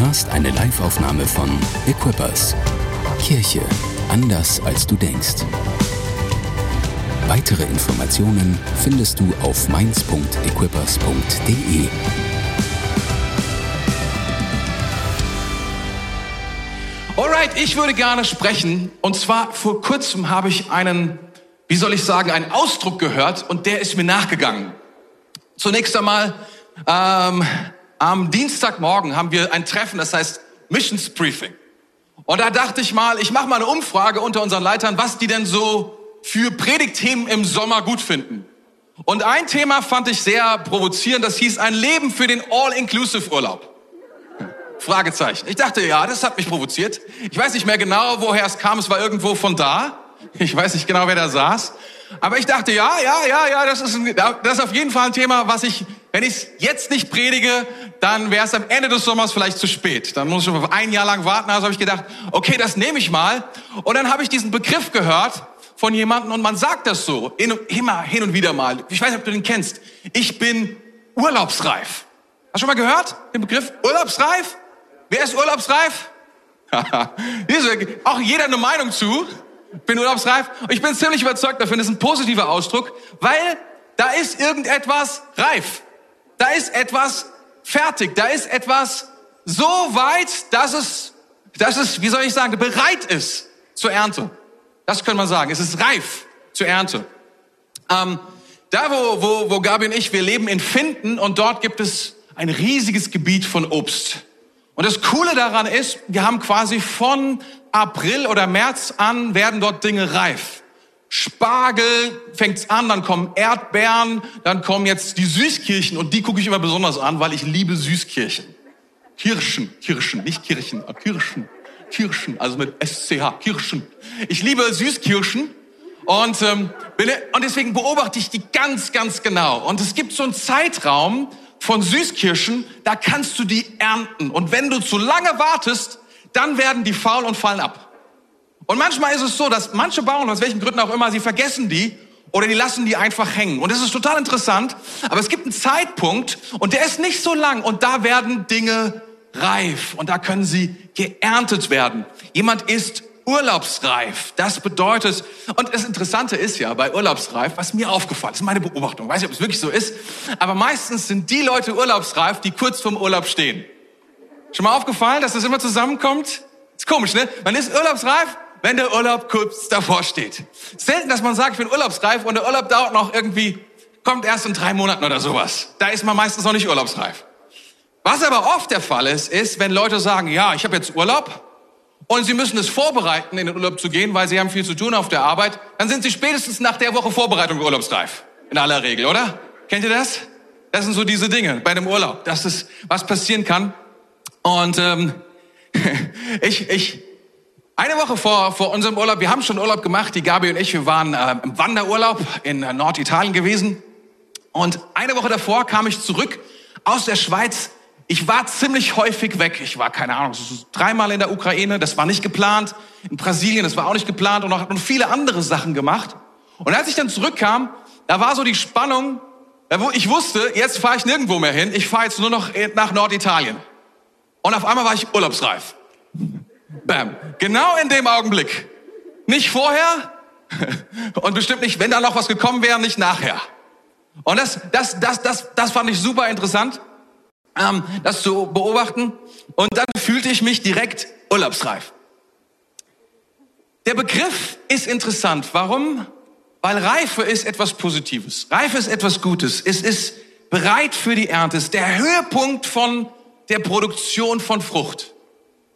hörst eine Liveaufnahme von Equippers. Kirche anders als du denkst. Weitere Informationen findest du auf mainz.equippers.de. Alright, ich würde gerne sprechen. Und zwar vor kurzem habe ich einen, wie soll ich sagen, einen Ausdruck gehört und der ist mir nachgegangen. Zunächst einmal, ähm, am Dienstagmorgen haben wir ein Treffen, das heißt Missions Briefing. Und da dachte ich mal, ich mache mal eine Umfrage unter unseren Leitern, was die denn so für Predigtthemen im Sommer gut finden. Und ein Thema fand ich sehr provozierend, das hieß ein Leben für den All-Inclusive-Urlaub. Fragezeichen. Ich dachte, ja, das hat mich provoziert. Ich weiß nicht mehr genau, woher es kam. Es war irgendwo von da. Ich weiß nicht genau, wer da saß. Aber ich dachte, ja, ja, ja, ja, das ist, ein, das ist auf jeden Fall ein Thema, was ich, wenn ich jetzt nicht predige, dann wäre es am Ende des Sommers vielleicht zu spät. Dann muss ich schon ein Jahr lang warten. Also habe ich gedacht, okay, das nehme ich mal. Und dann habe ich diesen Begriff gehört von jemandem und man sagt das so, immer hin und wieder mal. Ich weiß nicht, ob du den kennst. Ich bin urlaubsreif. Hast du schon mal gehört, den Begriff urlaubsreif? Wer ist urlaubsreif? auch jeder eine Meinung zu. Bin urlaubsreif. Ich bin ziemlich überzeugt davon, das ist ein positiver Ausdruck, weil da ist irgendetwas reif. Da ist etwas fertig. Da ist etwas so weit, dass es, dass es, wie soll ich sagen, bereit ist zur Ernte. Das können wir sagen. Es ist reif zur Ernte. Ähm, da, wo, wo, wo Gabi und ich, wir leben in Finden und dort gibt es ein riesiges Gebiet von Obst. Und das Coole daran ist, wir haben quasi von April oder März an werden dort Dinge reif. Spargel fängt's an, dann kommen Erdbeeren, dann kommen jetzt die Süßkirchen und die gucke ich immer besonders an, weil ich liebe Süßkirchen. Kirschen, Kirschen, nicht Kirchen, aber Kirschen, Kirschen, also mit SCH, Kirschen. Ich liebe Süßkirschen und, ähm, und deswegen beobachte ich die ganz, ganz genau. Und es gibt so einen Zeitraum, von Süßkirschen, da kannst du die ernten. Und wenn du zu lange wartest, dann werden die faul und fallen ab. Und manchmal ist es so, dass manche Bauern, aus welchen Gründen auch immer, sie vergessen die oder die lassen die einfach hängen. Und das ist total interessant. Aber es gibt einen Zeitpunkt und der ist nicht so lang und da werden Dinge reif und da können sie geerntet werden. Jemand ist urlaubsreif. Das bedeutet, und das Interessante ist ja bei urlaubsreif, was mir aufgefallen ist, meine Beobachtung, weiß nicht, ob es wirklich so ist, aber meistens sind die Leute urlaubsreif, die kurz vorm Urlaub stehen. Schon mal aufgefallen, dass das immer zusammenkommt? Ist komisch, ne? Man ist urlaubsreif, wenn der Urlaub kurz davor steht. Selten, dass man sagt, ich bin urlaubsreif und der Urlaub dauert noch irgendwie, kommt erst in drei Monaten oder sowas. Da ist man meistens noch nicht urlaubsreif. Was aber oft der Fall ist, ist, wenn Leute sagen, ja, ich habe jetzt Urlaub, und Sie müssen es vorbereiten, in den Urlaub zu gehen, weil Sie haben viel zu tun auf der Arbeit, dann sind Sie spätestens nach der Woche Vorbereitung urlaubsreif. In aller Regel, oder? Kennt ihr das? Das sind so diese Dinge bei einem Urlaub, dass es was passieren kann. Und ähm, ich, ich, eine Woche vor, vor unserem Urlaub, wir haben schon Urlaub gemacht, die Gabi und ich, wir waren äh, im Wanderurlaub in äh, Norditalien gewesen. Und eine Woche davor kam ich zurück aus der Schweiz ich war ziemlich häufig weg. Ich war, keine Ahnung, dreimal in der Ukraine, das war nicht geplant. In Brasilien, das war auch nicht geplant und noch viele andere Sachen gemacht. Und als ich dann zurückkam, da war so die Spannung, ich wusste, jetzt fahre ich nirgendwo mehr hin, ich fahre jetzt nur noch nach Norditalien. Und auf einmal war ich urlaubsreif. Bam. Genau in dem Augenblick. Nicht vorher und bestimmt nicht, wenn da noch was gekommen wäre, nicht nachher. Und das, das, das, das, das fand ich super interessant ähm, das zu beobachten. Und dann fühlte ich mich direkt urlaubsreif. Der Begriff ist interessant. Warum? Weil Reife ist etwas Positives. Reife ist etwas Gutes. Es ist bereit für die Ernte. Es ist der Höhepunkt von der Produktion von Frucht.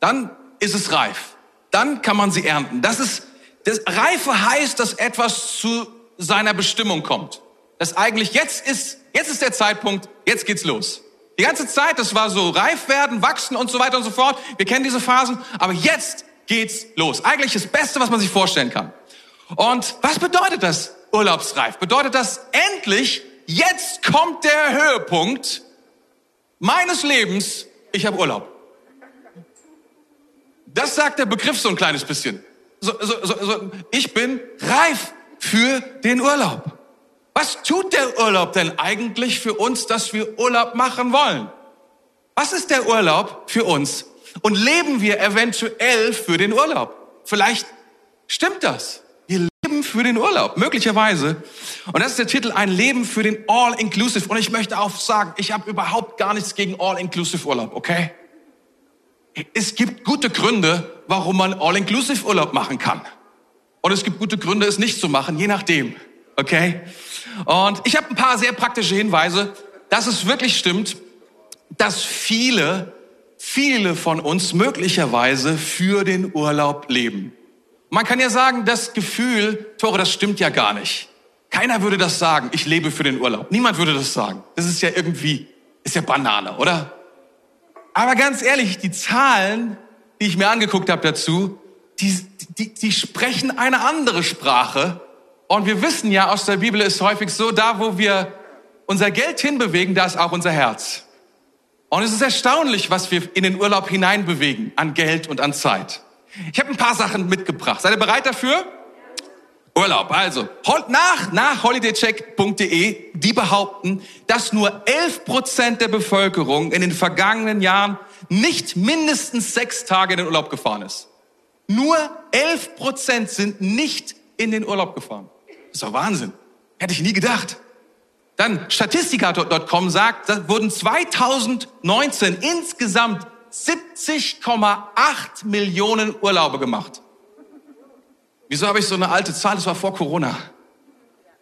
Dann ist es reif. Dann kann man sie ernten. Das ist, das Reife heißt, dass etwas zu seiner Bestimmung kommt. Das eigentlich jetzt ist, jetzt ist der Zeitpunkt, jetzt geht's los. Die ganze Zeit, das war so reif werden, wachsen und so weiter und so fort. Wir kennen diese Phasen, aber jetzt geht's los. Eigentlich das Beste, was man sich vorstellen kann. Und was bedeutet das urlaubsreif? Bedeutet das endlich, jetzt kommt der Höhepunkt meines Lebens, ich habe Urlaub. Das sagt der Begriff so ein kleines bisschen. So, so, so, so, ich bin reif für den Urlaub. Was tut der Urlaub denn eigentlich für uns, dass wir Urlaub machen wollen? Was ist der Urlaub für uns? Und leben wir eventuell für den Urlaub? Vielleicht stimmt das. Wir leben für den Urlaub, möglicherweise. Und das ist der Titel, ein Leben für den All-Inclusive. Und ich möchte auch sagen, ich habe überhaupt gar nichts gegen All-Inclusive Urlaub, okay? Es gibt gute Gründe, warum man All-Inclusive Urlaub machen kann. Und es gibt gute Gründe, es nicht zu machen, je nachdem. Okay? Und ich habe ein paar sehr praktische Hinweise, dass es wirklich stimmt, dass viele, viele von uns möglicherweise für den Urlaub leben. Man kann ja sagen, das Gefühl, Tore, das stimmt ja gar nicht. Keiner würde das sagen, ich lebe für den Urlaub. Niemand würde das sagen. Das ist ja irgendwie, ist ja Banane, oder? Aber ganz ehrlich, die Zahlen, die ich mir angeguckt habe dazu, die, die, die sprechen eine andere Sprache. Und wir wissen ja aus der Bibel ist häufig so, da wo wir unser Geld hinbewegen, da ist auch unser Herz. Und es ist erstaunlich, was wir in den Urlaub hineinbewegen an Geld und an Zeit. Ich habe ein paar Sachen mitgebracht. Seid ihr bereit dafür? Urlaub. Also, nach, nach holidaycheck.de, die behaupten, dass nur 11 Prozent der Bevölkerung in den vergangenen Jahren nicht mindestens sechs Tage in den Urlaub gefahren ist. Nur 11 Prozent sind nicht in den Urlaub gefahren. Das ist doch Wahnsinn. Hätte ich nie gedacht. Dann Statistika.com sagt, da wurden 2019 insgesamt 70,8 Millionen Urlaube gemacht. Wieso habe ich so eine alte Zahl? Das war vor Corona.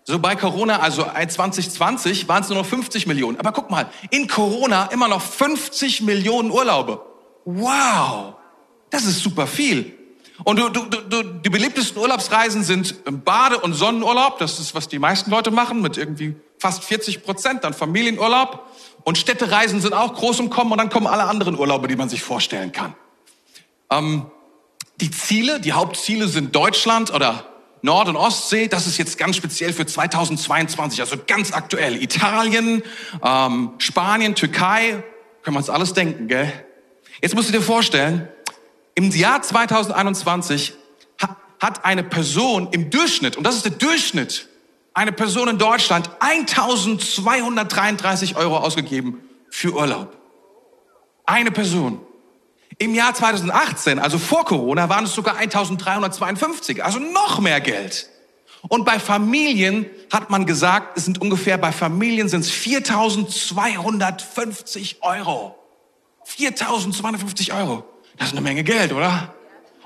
So bei Corona, also 2020, waren es nur noch 50 Millionen. Aber guck mal, in Corona immer noch 50 Millionen Urlaube. Wow, das ist super viel. Und du, du, du, die beliebtesten Urlaubsreisen sind Bade- und Sonnenurlaub. Das ist, was die meisten Leute machen, mit irgendwie fast 40 Prozent. Dann Familienurlaub. Und Städtereisen sind auch groß im Kommen. Und dann kommen alle anderen Urlaube, die man sich vorstellen kann. Ähm, die Ziele, die Hauptziele sind Deutschland oder Nord- und Ostsee. Das ist jetzt ganz speziell für 2022, also ganz aktuell. Italien, ähm, Spanien, Türkei. Können wir uns alles denken, gell? Jetzt musst du dir vorstellen, im Jahr 2021 hat eine Person im Durchschnitt, und das ist der Durchschnitt, eine Person in Deutschland 1233 Euro ausgegeben für Urlaub. Eine Person. Im Jahr 2018, also vor Corona, waren es sogar 1352, also noch mehr Geld. Und bei Familien hat man gesagt, es sind ungefähr, bei Familien sind es 4250 Euro. 4250 Euro. Das ist eine Menge Geld, oder?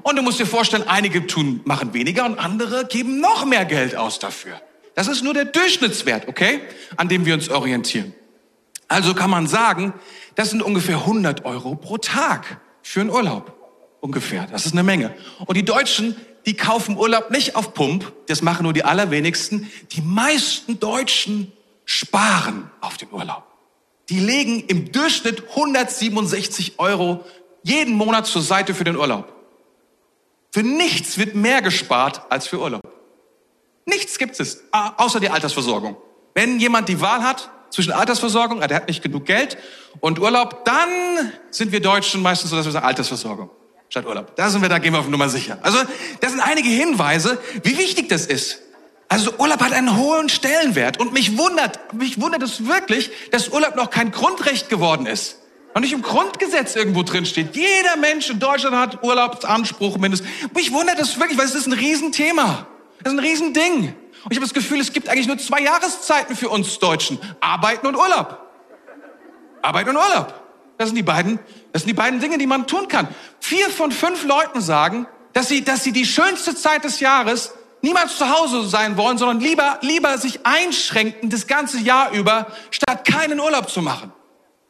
Und du musst dir vorstellen, einige tun, machen weniger und andere geben noch mehr Geld aus dafür. Das ist nur der Durchschnittswert, okay? An dem wir uns orientieren. Also kann man sagen, das sind ungefähr 100 Euro pro Tag für einen Urlaub. Ungefähr. Das ist eine Menge. Und die Deutschen, die kaufen Urlaub nicht auf Pump. Das machen nur die allerwenigsten. Die meisten Deutschen sparen auf den Urlaub. Die legen im Durchschnitt 167 Euro jeden Monat zur Seite für den Urlaub. Für nichts wird mehr gespart als für Urlaub. Nichts gibt es, außer die Altersversorgung. Wenn jemand die Wahl hat zwischen Altersversorgung, der hat nicht genug Geld, und Urlaub, dann sind wir Deutschen meistens so, dass wir sagen Altersversorgung statt Urlaub. Da sind wir, da gehen wir auf Nummer sicher. Also, das sind einige Hinweise, wie wichtig das ist. Also Urlaub hat einen hohen Stellenwert und mich wundert, mich wundert es wirklich, dass Urlaub noch kein Grundrecht geworden ist. Und nicht im Grundgesetz irgendwo drin steht. Jeder Mensch in Deutschland hat Urlaubsanspruch mindestens. Mich wundert das wirklich, weil es ist ein Riesenthema. Das ist ein Riesending. Und ich habe das Gefühl, es gibt eigentlich nur zwei Jahreszeiten für uns Deutschen. Arbeiten und Urlaub. Arbeiten und Urlaub. Das sind die beiden, das sind die beiden Dinge, die man tun kann. Vier von fünf Leuten sagen, dass sie, dass sie die schönste Zeit des Jahres niemals zu Hause sein wollen, sondern lieber, lieber sich einschränken das ganze Jahr über, statt keinen Urlaub zu machen.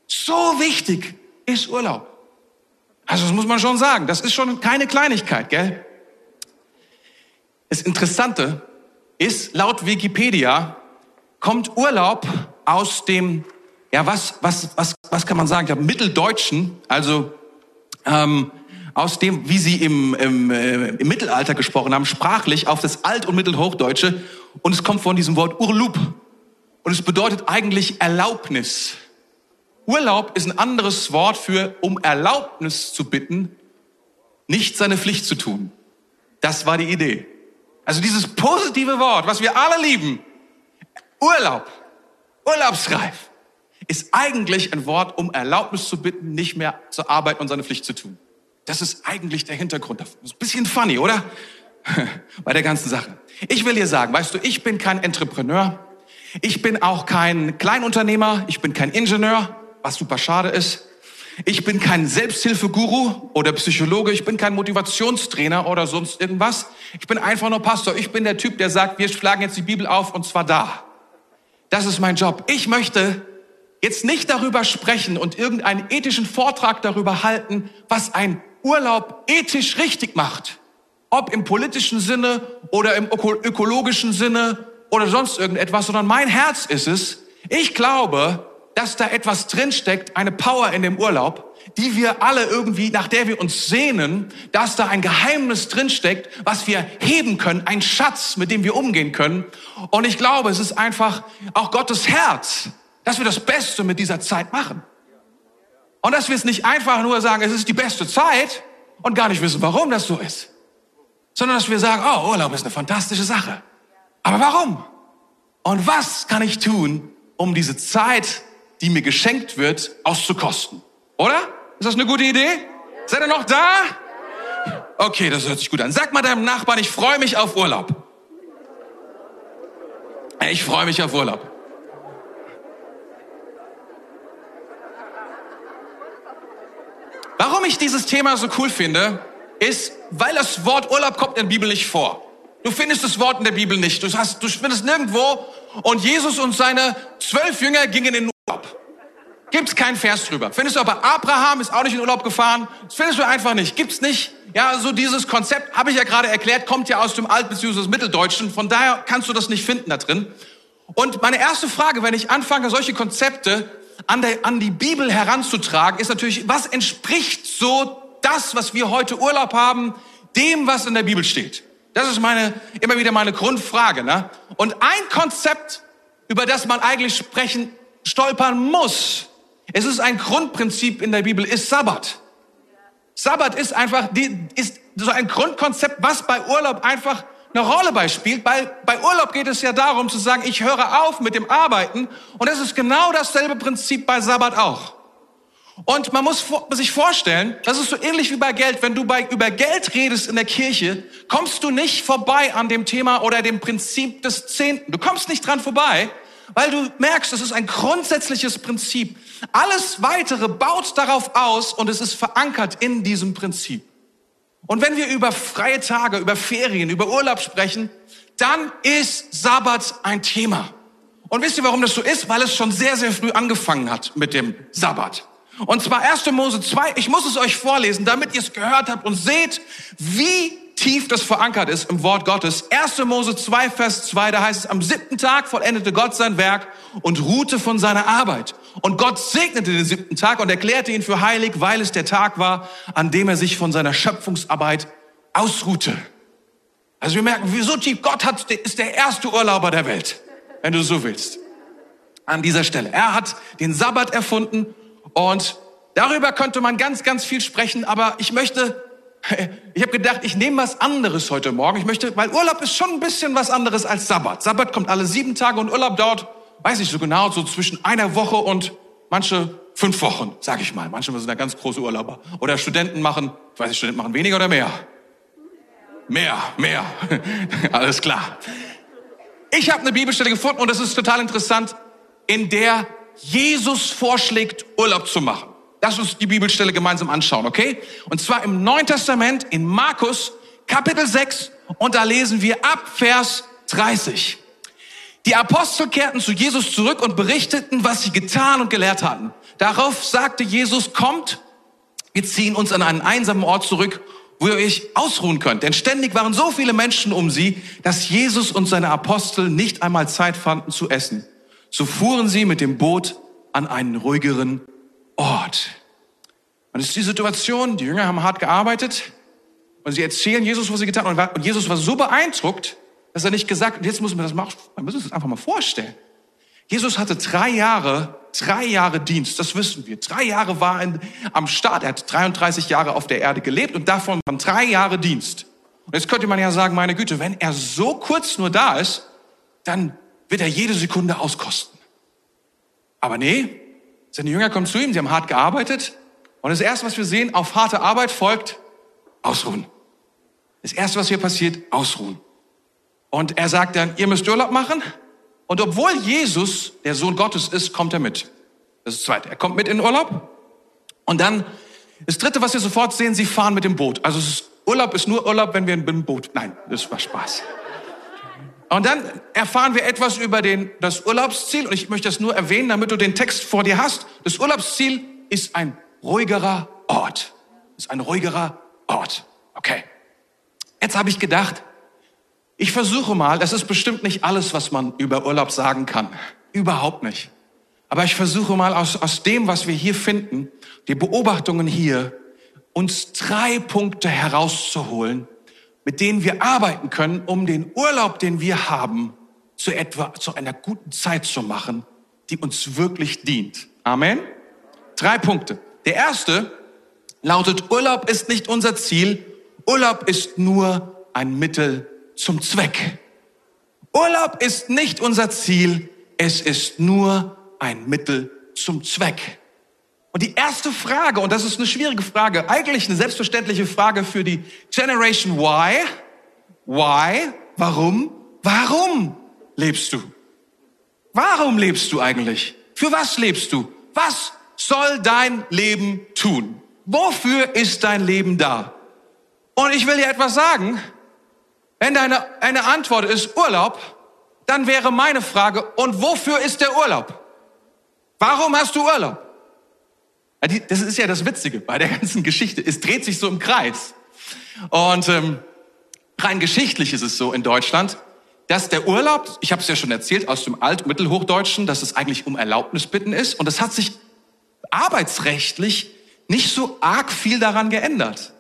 So wichtig ist Urlaub. Also das muss man schon sagen. Das ist schon keine Kleinigkeit, gell? Das Interessante ist, laut Wikipedia kommt Urlaub aus dem, ja, was, was, was, was kann man sagen? Glaube, Mitteldeutschen, also ähm, aus dem, wie sie im, im, äh, im Mittelalter gesprochen haben, sprachlich auf das Alt- und Mittelhochdeutsche. Und es kommt von diesem Wort Urlub. Und es bedeutet eigentlich Erlaubnis. Urlaub ist ein anderes Wort für um Erlaubnis zu bitten, nicht seine Pflicht zu tun. Das war die Idee. Also dieses positive Wort, was wir alle lieben, Urlaub, urlaubsreif, ist eigentlich ein Wort, um Erlaubnis zu bitten, nicht mehr zu arbeiten und seine Pflicht zu tun. Das ist eigentlich der Hintergrund. Das ist ein bisschen funny, oder? Bei der ganzen Sache. Ich will dir sagen, weißt du, ich bin kein Entrepreneur. Ich bin auch kein Kleinunternehmer. Ich bin kein Ingenieur, was super schade ist. Ich bin kein Selbsthilfeguru oder Psychologe. Ich bin kein Motivationstrainer oder sonst irgendwas. Ich bin einfach nur Pastor. Ich bin der Typ, der sagt, wir schlagen jetzt die Bibel auf und zwar da. Das ist mein Job. Ich möchte jetzt nicht darüber sprechen und irgendeinen ethischen Vortrag darüber halten, was ein Urlaub ethisch richtig macht. Ob im politischen Sinne oder im ökologischen Sinne oder sonst irgendetwas, sondern mein Herz ist es. Ich glaube, dass da etwas drinsteckt, eine Power in dem Urlaub, die wir alle irgendwie, nach der wir uns sehnen, dass da ein Geheimnis drinsteckt, was wir heben können, ein Schatz, mit dem wir umgehen können. Und ich glaube, es ist einfach auch Gottes Herz, dass wir das Beste mit dieser Zeit machen. Und dass wir es nicht einfach nur sagen, es ist die beste Zeit und gar nicht wissen, warum das so ist. Sondern dass wir sagen, oh, Urlaub ist eine fantastische Sache. Aber warum? Und was kann ich tun, um diese Zeit, die mir geschenkt wird, auszukosten? Oder? Ist das eine gute Idee? Seid ihr noch da? Okay, das hört sich gut an. Sag mal deinem Nachbarn, ich freue mich auf Urlaub. Ich freue mich auf Urlaub. Warum ich dieses Thema so cool finde, ist, weil das Wort Urlaub kommt in der Bibel nicht vor. Du findest das Wort in der Bibel nicht. Du, hast, du findest nirgendwo. Und Jesus und seine zwölf Jünger gingen in Urlaub. Gibt's keinen Vers drüber. Findest du aber Abraham ist auch nicht in Urlaub gefahren. Das findest du einfach nicht. Gibt's nicht. Ja, so dieses Konzept, habe ich ja gerade erklärt, kommt ja aus dem Alt- bzw. Mitteldeutschen. Von daher kannst du das nicht finden da drin. Und meine erste Frage, wenn ich anfange, solche Konzepte an, der, an die Bibel heranzutragen, ist natürlich, was entspricht so das, was wir heute Urlaub haben, dem, was in der Bibel steht? Das ist meine, immer wieder meine Grundfrage. Ne? Und ein Konzept, über das man eigentlich sprechen, stolpern muss, es ist ein Grundprinzip in der Bibel, ist Sabbat. Sabbat ist einfach, die, ist so ein Grundkonzept, was bei Urlaub einfach eine Rolle bei spielt. Bei, bei Urlaub geht es ja darum zu sagen, ich höre auf mit dem Arbeiten. Und es ist genau dasselbe Prinzip bei Sabbat auch. Und man muss sich vorstellen, das ist so ähnlich wie bei Geld. Wenn du bei, über Geld redest in der Kirche, kommst du nicht vorbei an dem Thema oder dem Prinzip des Zehnten. Du kommst nicht dran vorbei, weil du merkst, es ist ein grundsätzliches Prinzip. Alles weitere baut darauf aus und es ist verankert in diesem Prinzip. Und wenn wir über freie Tage, über Ferien, über Urlaub sprechen, dann ist Sabbat ein Thema. Und wisst ihr, warum das so ist? Weil es schon sehr, sehr früh angefangen hat mit dem Sabbat. Und zwar 1. Mose 2, ich muss es euch vorlesen, damit ihr es gehört habt und seht, wie tief das verankert ist im Wort Gottes. 1. Mose 2, Vers 2, da heißt es, am siebten Tag vollendete Gott sein Werk und ruhte von seiner Arbeit. Und Gott segnete den siebten Tag und erklärte ihn für heilig, weil es der Tag war, an dem er sich von seiner Schöpfungsarbeit ausruhte. Also wir merken, wie so tief Gott hat, ist der erste Urlauber der Welt, wenn du so willst. An dieser Stelle. Er hat den Sabbat erfunden und darüber könnte man ganz, ganz viel sprechen, aber ich möchte, ich habe gedacht, ich nehme was anderes heute Morgen. Ich möchte, weil Urlaub ist schon ein bisschen was anderes als Sabbat. Sabbat kommt alle sieben Tage und Urlaub dauert, weiß ich so genau, so zwischen einer Woche und manche fünf Wochen, sage ich mal. Manche sind da ganz große Urlauber. Oder Studenten machen, ich weiß nicht, Studenten machen weniger oder mehr? Mehr, mehr. Alles klar. Ich habe eine Bibelstelle gefunden und das ist total interessant, in der Jesus vorschlägt, Urlaub zu machen. Lass uns die Bibelstelle gemeinsam anschauen, okay? Und zwar im Neuen Testament in Markus Kapitel 6 und da lesen wir ab Vers 30. Die Apostel kehrten zu Jesus zurück und berichteten, was sie getan und gelehrt hatten. Darauf sagte Jesus, kommt, wir ziehen uns an einen einsamen Ort zurück, wo ihr euch ausruhen könnt. Denn ständig waren so viele Menschen um sie, dass Jesus und seine Apostel nicht einmal Zeit fanden zu essen. So fuhren sie mit dem Boot an einen ruhigeren Ort. Und es ist die Situation, die Jünger haben hart gearbeitet und sie erzählen Jesus, was sie getan haben. Und Jesus war so beeindruckt, dass er nicht gesagt hat, jetzt müssen wir das machen, müssen uns das einfach mal vorstellen. Jesus hatte drei Jahre, drei Jahre Dienst, das wissen wir. Drei Jahre war er am Start, er hat 33 Jahre auf der Erde gelebt und davon waren drei Jahre Dienst. Und jetzt könnte man ja sagen, meine Güte, wenn er so kurz nur da ist, dann wird er jede Sekunde auskosten. Aber nee, seine Jünger kommen zu ihm, sie haben hart gearbeitet Und das Erste, was wir sehen, auf harte Arbeit folgt Ausruhen. Das Erste, was hier passiert, Ausruhen. Und er sagt dann, ihr müsst Urlaub machen. Und obwohl Jesus der Sohn Gottes ist, kommt er mit. Das ist das Zweite. Er kommt mit in den Urlaub. Und dann, das Dritte, was wir sofort sehen, sie fahren mit dem Boot. Also Urlaub ist nur Urlaub, wenn wir mit dem Boot, nein, das war Spaß. Und dann erfahren wir etwas über den, das Urlaubsziel. Und ich möchte das nur erwähnen, damit du den Text vor dir hast. Das Urlaubsziel ist ein ruhigerer Ort. Ist ein ruhigerer Ort. Okay. Jetzt habe ich gedacht, ich versuche mal, das ist bestimmt nicht alles, was man über Urlaub sagen kann. Überhaupt nicht. Aber ich versuche mal aus, aus dem, was wir hier finden, die Beobachtungen hier, uns drei Punkte herauszuholen, mit denen wir arbeiten können, um den Urlaub, den wir haben, zu etwa, zu einer guten Zeit zu machen, die uns wirklich dient. Amen. Drei Punkte. Der erste lautet, Urlaub ist nicht unser Ziel. Urlaub ist nur ein Mittel zum Zweck. Urlaub ist nicht unser Ziel. Es ist nur ein Mittel zum Zweck. Und die erste Frage, und das ist eine schwierige Frage, eigentlich eine selbstverständliche Frage für die Generation Y. Why? Warum? Warum lebst du? Warum lebst du eigentlich? Für was lebst du? Was soll dein Leben tun? Wofür ist dein Leben da? Und ich will dir etwas sagen. Wenn deine eine Antwort ist Urlaub, dann wäre meine Frage, und wofür ist der Urlaub? Warum hast du Urlaub? Das ist ja das Witzige bei der ganzen Geschichte. Es dreht sich so im Kreis. Und ähm, rein geschichtlich ist es so in Deutschland, dass der Urlaub, ich habe es ja schon erzählt aus dem Alt- und Mittelhochdeutschen, dass es eigentlich um Erlaubnis bitten ist. Und es hat sich arbeitsrechtlich nicht so arg viel daran geändert.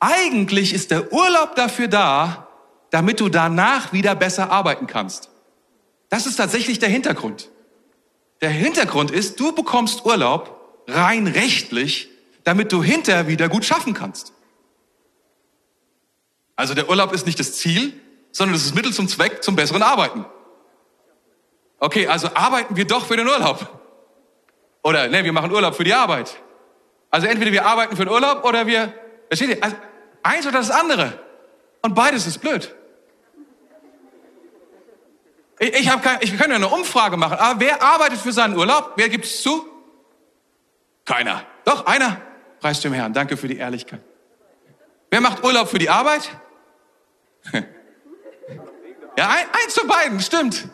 Eigentlich ist der Urlaub dafür da, damit du danach wieder besser arbeiten kannst. Das ist tatsächlich der Hintergrund. Der Hintergrund ist, du bekommst Urlaub, rein rechtlich, damit du hinterher wieder gut schaffen kannst. Also der Urlaub ist nicht das Ziel, sondern es ist Mittel zum Zweck zum besseren Arbeiten. Okay, also arbeiten wir doch für den Urlaub. Oder ne, wir machen Urlaub für die Arbeit. Also entweder wir arbeiten für den Urlaub oder wir, versteht ihr, also eins oder das andere. Und beides ist blöd. Ich, ich, hab kein, ich kann ja eine Umfrage machen, aber wer arbeitet für seinen Urlaub? Wer gibt es zu? Keiner. Doch, einer. Preis dem Herrn. Danke für die Ehrlichkeit. Wer macht Urlaub für die Arbeit? ja, ein, eins zu beiden, stimmt.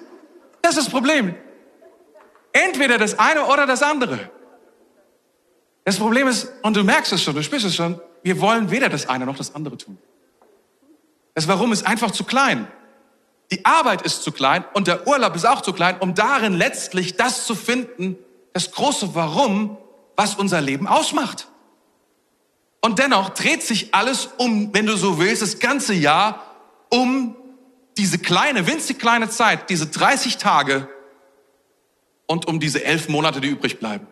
Das ist das Problem. Entweder das eine oder das andere. Das Problem ist, und du merkst es schon, du spürst es schon, wir wollen weder das eine noch das andere tun. Das Warum ist einfach zu klein. Die Arbeit ist zu klein und der Urlaub ist auch zu klein, um darin letztlich das zu finden, das große Warum, was unser Leben ausmacht. Und dennoch dreht sich alles um, wenn du so willst, das ganze Jahr um diese kleine, winzig kleine Zeit, diese 30 Tage und um diese elf Monate, die übrig bleiben.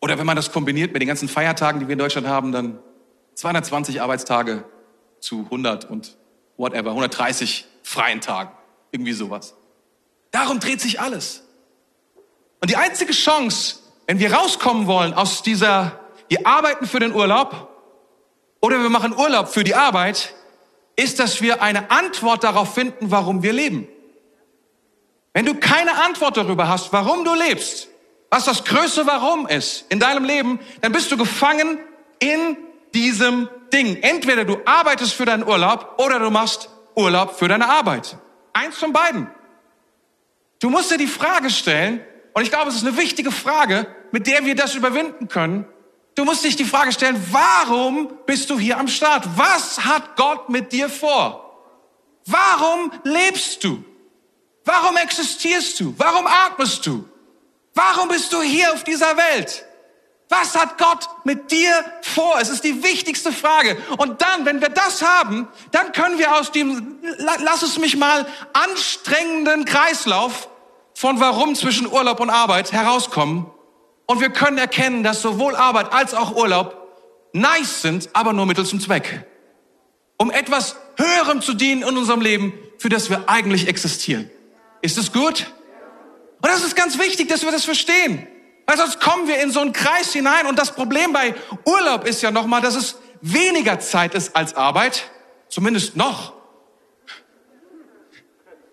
Oder wenn man das kombiniert mit den ganzen Feiertagen, die wir in Deutschland haben, dann 220 Arbeitstage zu 100 und whatever, 130 freien Tagen. Irgendwie sowas. Darum dreht sich alles. Und die einzige Chance, wenn wir rauskommen wollen aus dieser, wir arbeiten für den Urlaub oder wir machen Urlaub für die Arbeit, ist, dass wir eine Antwort darauf finden, warum wir leben. Wenn du keine Antwort darüber hast, warum du lebst, was das größte Warum ist in deinem Leben, dann bist du gefangen in diesem Ding. Entweder du arbeitest für deinen Urlaub oder du machst Urlaub für deine Arbeit. Eins von beiden. Du musst dir die Frage stellen, und ich glaube, es ist eine wichtige Frage, mit der wir das überwinden können. Du musst dich die Frage stellen, warum bist du hier am Start? Was hat Gott mit dir vor? Warum lebst du? Warum existierst du? Warum atmest du? Warum bist du hier auf dieser Welt? Was hat Gott mit dir vor? Es ist die wichtigste Frage. Und dann, wenn wir das haben, dann können wir aus dem, lass es mich mal, anstrengenden Kreislauf von warum zwischen Urlaub und Arbeit herauskommen. Und wir können erkennen, dass sowohl Arbeit als auch Urlaub nice sind, aber nur Mittel zum Zweck. Um etwas Höherem zu dienen in unserem Leben, für das wir eigentlich existieren. Ist es gut? Und das ist ganz wichtig, dass wir das verstehen. Weil sonst kommen wir in so einen Kreis hinein. Und das Problem bei Urlaub ist ja nochmal, dass es weniger Zeit ist als Arbeit. Zumindest noch.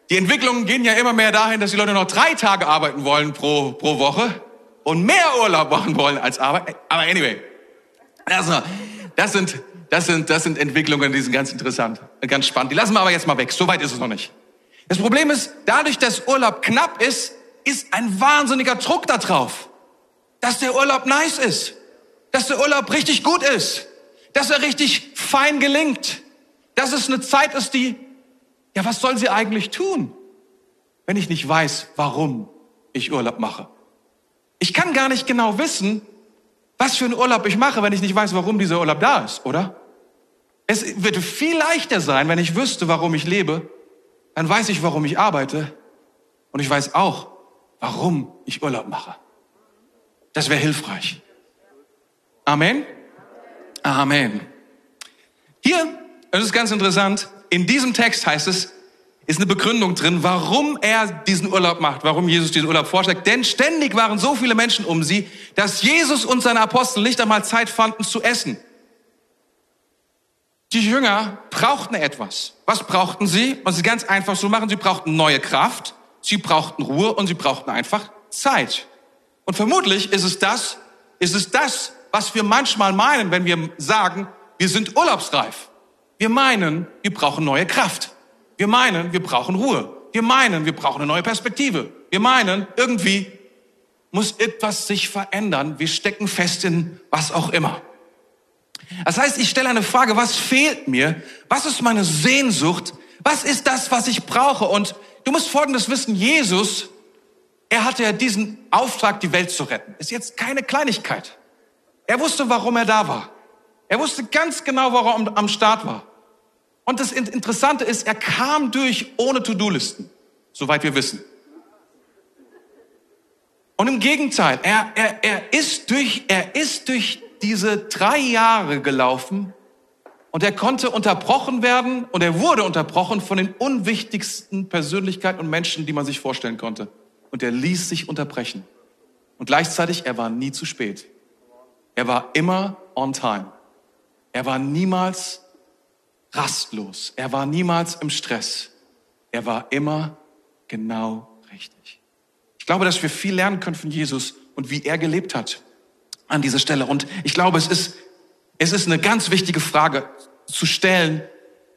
Die Entwicklungen gehen ja immer mehr dahin, dass die Leute noch drei Tage arbeiten wollen pro, pro Woche und mehr Urlaub machen wollen als Arbeit. Aber anyway, also, das sind, das sind, das sind Entwicklungen, die sind ganz interessant, ganz spannend. Die lassen wir aber jetzt mal weg. So weit ist es noch nicht. Das Problem ist, dadurch, dass Urlaub knapp ist, ist ein wahnsinniger Druck da drauf, dass der Urlaub nice ist, dass der Urlaub richtig gut ist, dass er richtig fein gelingt, dass es eine Zeit ist, die, ja, was soll sie eigentlich tun, wenn ich nicht weiß, warum ich Urlaub mache? Ich kann gar nicht genau wissen, was für einen Urlaub ich mache, wenn ich nicht weiß, warum dieser Urlaub da ist, oder? Es würde viel leichter sein, wenn ich wüsste, warum ich lebe. Dann weiß ich, warum ich arbeite. Und ich weiß auch, warum ich Urlaub mache. Das wäre hilfreich. Amen. Amen. Hier, das ist ganz interessant, in diesem Text heißt es, ist eine Begründung drin, warum er diesen Urlaub macht, warum Jesus diesen Urlaub vorschlägt. Denn ständig waren so viele Menschen um sie, dass Jesus und seine Apostel nicht einmal Zeit fanden zu essen. Die Jünger brauchten etwas. Was brauchten sie? Und sie ganz einfach so machen, sie brauchten neue Kraft, sie brauchten Ruhe und sie brauchten einfach Zeit. Und vermutlich ist es das, ist es das, was wir manchmal meinen, wenn wir sagen, wir sind urlaubsreif. Wir meinen, wir brauchen neue Kraft. Wir meinen, wir brauchen Ruhe. Wir meinen, wir brauchen eine neue Perspektive. Wir meinen, irgendwie muss etwas sich verändern. Wir stecken fest in was auch immer. Das heißt, ich stelle eine Frage, was fehlt mir? Was ist meine Sehnsucht? Was ist das, was ich brauche? Und du musst Folgendes wissen, Jesus, er hatte ja diesen Auftrag, die Welt zu retten. Ist jetzt keine Kleinigkeit. Er wusste, warum er da war. Er wusste ganz genau, warum er am Start war. Und das Interessante ist, er kam durch ohne To-Do-Listen, soweit wir wissen. Und im Gegenteil, er, er, er, ist durch, er ist durch diese drei Jahre gelaufen und er konnte unterbrochen werden und er wurde unterbrochen von den unwichtigsten Persönlichkeiten und Menschen, die man sich vorstellen konnte. Und er ließ sich unterbrechen. Und gleichzeitig, er war nie zu spät. Er war immer on time. Er war niemals rastlos. Er war niemals im Stress. Er war immer genau richtig. Ich glaube, dass wir viel lernen können von Jesus und wie er gelebt hat an dieser Stelle. Und ich glaube, es ist, es ist eine ganz wichtige Frage zu stellen,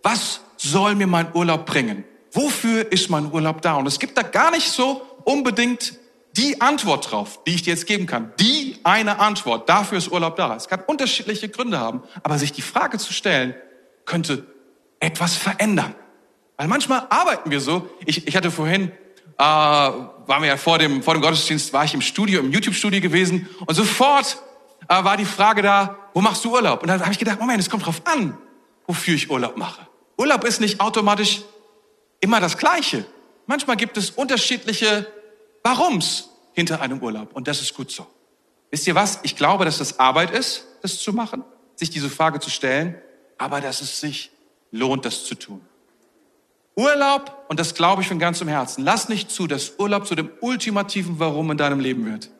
was soll mir mein Urlaub bringen? Wofür ist mein Urlaub da? Und es gibt da gar nicht so unbedingt die Antwort drauf, die ich dir jetzt geben kann. Die eine Antwort. Dafür ist Urlaub da. Es kann unterschiedliche Gründe haben. Aber sich die Frage zu stellen, könnte etwas verändern. Weil manchmal arbeiten wir so. Ich, ich hatte vorhin, äh, waren wir ja vor dem, vor dem Gottesdienst, war ich im Studio, im YouTube-Studio gewesen und sofort äh, war die Frage da, wo machst du Urlaub? Und dann habe ich gedacht, Moment, es kommt drauf an, wofür ich Urlaub mache. Urlaub ist nicht automatisch immer das Gleiche. Manchmal gibt es unterschiedliche Warums hinter einem Urlaub und das ist gut so. Wisst ihr was? Ich glaube, dass das Arbeit ist, das zu machen, sich diese Frage zu stellen, aber dass es sich lohnt, das zu tun. Urlaub, und das glaube ich von ganzem Herzen, lass nicht zu, dass Urlaub zu dem ultimativen Warum in deinem Leben wird,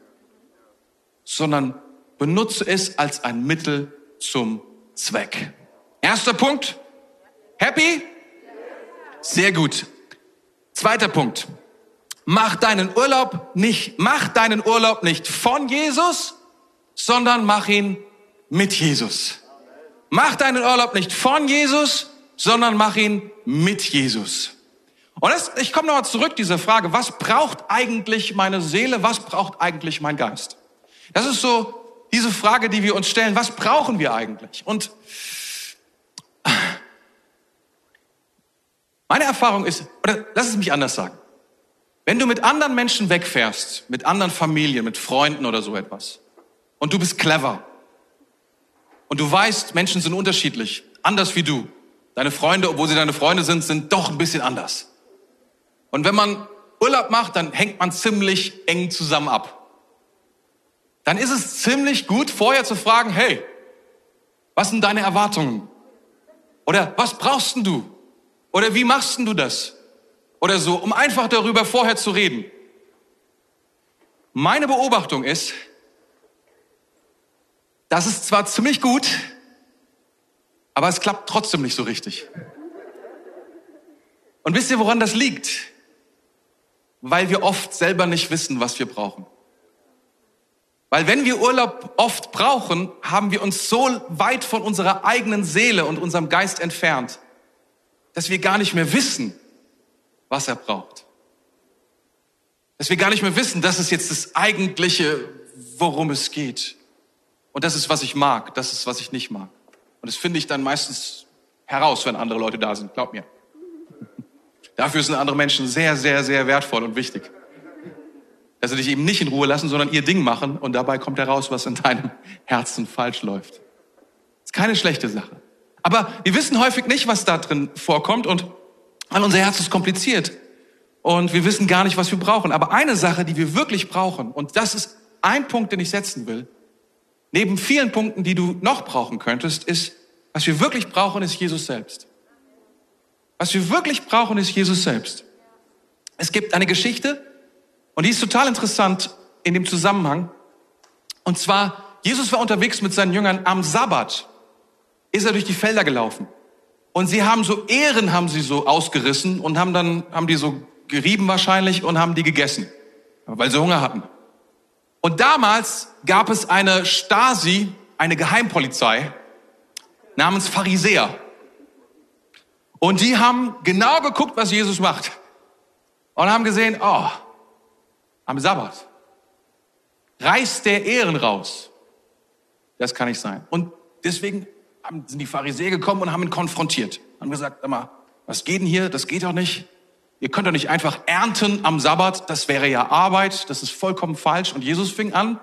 sondern benutze es als ein Mittel zum Zweck. Erster Punkt. Happy? Sehr gut. Zweiter Punkt. Mach deinen Urlaub nicht, mach deinen Urlaub nicht von Jesus, sondern mach ihn mit Jesus. Mach deinen Urlaub nicht von Jesus, sondern mach ihn mit Jesus. Und das, ich komme nochmal zurück, diese Frage, was braucht eigentlich meine Seele, was braucht eigentlich mein Geist? Das ist so diese Frage, die wir uns stellen, was brauchen wir eigentlich? Und meine Erfahrung ist, oder lass es mich anders sagen. Wenn du mit anderen Menschen wegfährst, mit anderen Familien, mit Freunden oder so etwas, und du bist clever, und du weißt, Menschen sind unterschiedlich, anders wie du, Deine Freunde, obwohl sie deine Freunde sind, sind doch ein bisschen anders. Und wenn man Urlaub macht, dann hängt man ziemlich eng zusammen ab. Dann ist es ziemlich gut, vorher zu fragen, hey, was sind deine Erwartungen? Oder was brauchst denn du? Oder wie machst denn du das? Oder so, um einfach darüber vorher zu reden. Meine Beobachtung ist, Das ist zwar ziemlich gut, aber es klappt trotzdem nicht so richtig. Und wisst ihr, woran das liegt? Weil wir oft selber nicht wissen, was wir brauchen. Weil wenn wir Urlaub oft brauchen, haben wir uns so weit von unserer eigenen Seele und unserem Geist entfernt, dass wir gar nicht mehr wissen, was er braucht. Dass wir gar nicht mehr wissen, das ist jetzt das Eigentliche, worum es geht. Und das ist, was ich mag, das ist, was ich nicht mag. Und das finde ich dann meistens heraus, wenn andere Leute da sind, glaub mir. Dafür sind andere Menschen sehr, sehr, sehr wertvoll und wichtig dass sie dich eben nicht in Ruhe lassen, sondern ihr Ding machen und dabei kommt heraus, was in deinem Herzen falsch läuft. Ist keine schlechte Sache. Aber wir wissen häufig nicht, was da drin vorkommt und weil unser Herz ist kompliziert und wir wissen gar nicht, was wir brauchen. Aber eine Sache, die wir wirklich brauchen, und das ist ein Punkt, den ich setzen will, neben vielen Punkten, die du noch brauchen könntest, ist, was wir wirklich brauchen, ist Jesus selbst. Was wir wirklich brauchen, ist Jesus selbst. Es gibt eine Geschichte, und die ist total interessant in dem Zusammenhang. Und zwar, Jesus war unterwegs mit seinen Jüngern am Sabbat. Ist er durch die Felder gelaufen. Und sie haben so Ehren haben sie so ausgerissen und haben dann, haben die so gerieben wahrscheinlich und haben die gegessen. Weil sie Hunger hatten. Und damals gab es eine Stasi, eine Geheimpolizei namens Pharisäer. Und die haben genau geguckt, was Jesus macht. Und haben gesehen, oh, am Sabbat. Reißt der Ehren raus. Das kann nicht sein. Und deswegen sind die Pharisäer gekommen und haben ihn konfrontiert. Haben gesagt, sag mal, was geht denn hier? Das geht doch nicht. Ihr könnt doch nicht einfach ernten am Sabbat. Das wäre ja Arbeit. Das ist vollkommen falsch. Und Jesus fing an,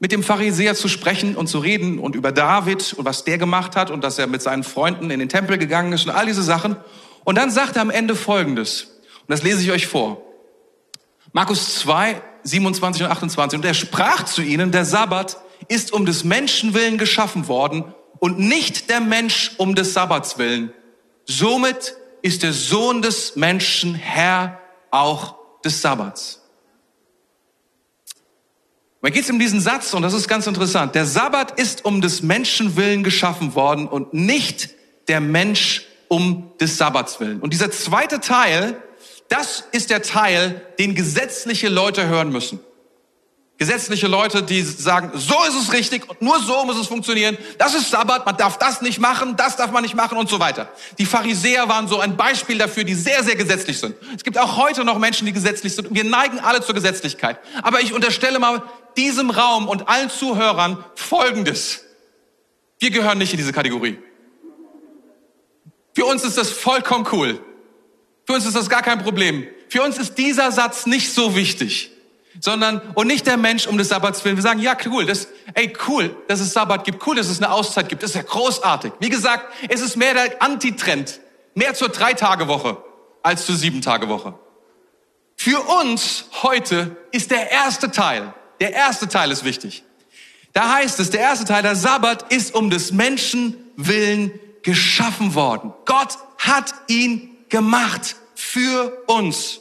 mit dem Pharisäer zu sprechen und zu reden und über David und was der gemacht hat und dass er mit seinen Freunden in den Tempel gegangen ist und all diese Sachen. Und dann sagt er am Ende Folgendes. Und das lese ich euch vor. Markus 2, 27 und 28. Und er sprach zu ihnen, der Sabbat ist um des Menschen willen geschaffen worden und nicht der Mensch um des Sabbats willen. Somit ist der Sohn des Menschen Herr auch des Sabbats. Da geht es um diesen Satz und das ist ganz interessant. Der Sabbat ist um des Menschen willen geschaffen worden und nicht der Mensch um des Sabbats willen. Und dieser zweite Teil das ist der Teil, den gesetzliche Leute hören müssen. Gesetzliche Leute, die sagen, so ist es richtig und nur so muss es funktionieren. Das ist Sabbat, man darf das nicht machen, das darf man nicht machen und so weiter. Die Pharisäer waren so ein Beispiel dafür, die sehr, sehr gesetzlich sind. Es gibt auch heute noch Menschen, die gesetzlich sind und wir neigen alle zur Gesetzlichkeit. Aber ich unterstelle mal diesem Raum und allen Zuhörern Folgendes. Wir gehören nicht in diese Kategorie. Für uns ist das vollkommen cool. Für uns ist das gar kein Problem. Für uns ist dieser Satz nicht so wichtig, sondern, und nicht der Mensch um des Sabbats willen. Wir sagen, ja, cool, das, ey, cool, dass es Sabbat gibt, cool, dass es eine Auszeit gibt, das ist ja großartig. Wie gesagt, es ist mehr der Antitrend, mehr zur Drei-Tage-Woche als zur Sieben-Tage-Woche. Für uns heute ist der erste Teil, der erste Teil ist wichtig. Da heißt es, der erste Teil, der Sabbat ist um des Menschen willen geschaffen worden. Gott hat ihn gemacht für uns.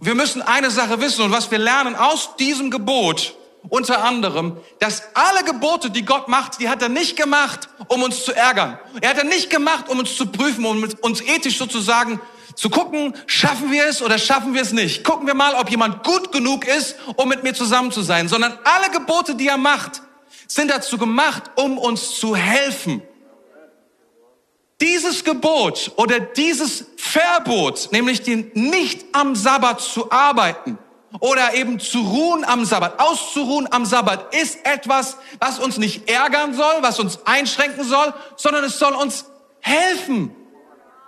Wir müssen eine Sache wissen und was wir lernen aus diesem Gebot, unter anderem, dass alle Gebote, die Gott macht, die hat er nicht gemacht, um uns zu ärgern. Er hat er nicht gemacht, um uns zu prüfen, um uns ethisch sozusagen zu gucken, schaffen wir es oder schaffen wir es nicht. Gucken wir mal, ob jemand gut genug ist, um mit mir zusammen zu sein. Sondern alle Gebote, die er macht, sind dazu gemacht, um uns zu helfen. Dieses Gebot oder dieses Verbot, nämlich den nicht am Sabbat zu arbeiten oder eben zu ruhen am Sabbat, auszuruhen am Sabbat, ist etwas, was uns nicht ärgern soll, was uns einschränken soll, sondern es soll uns helfen.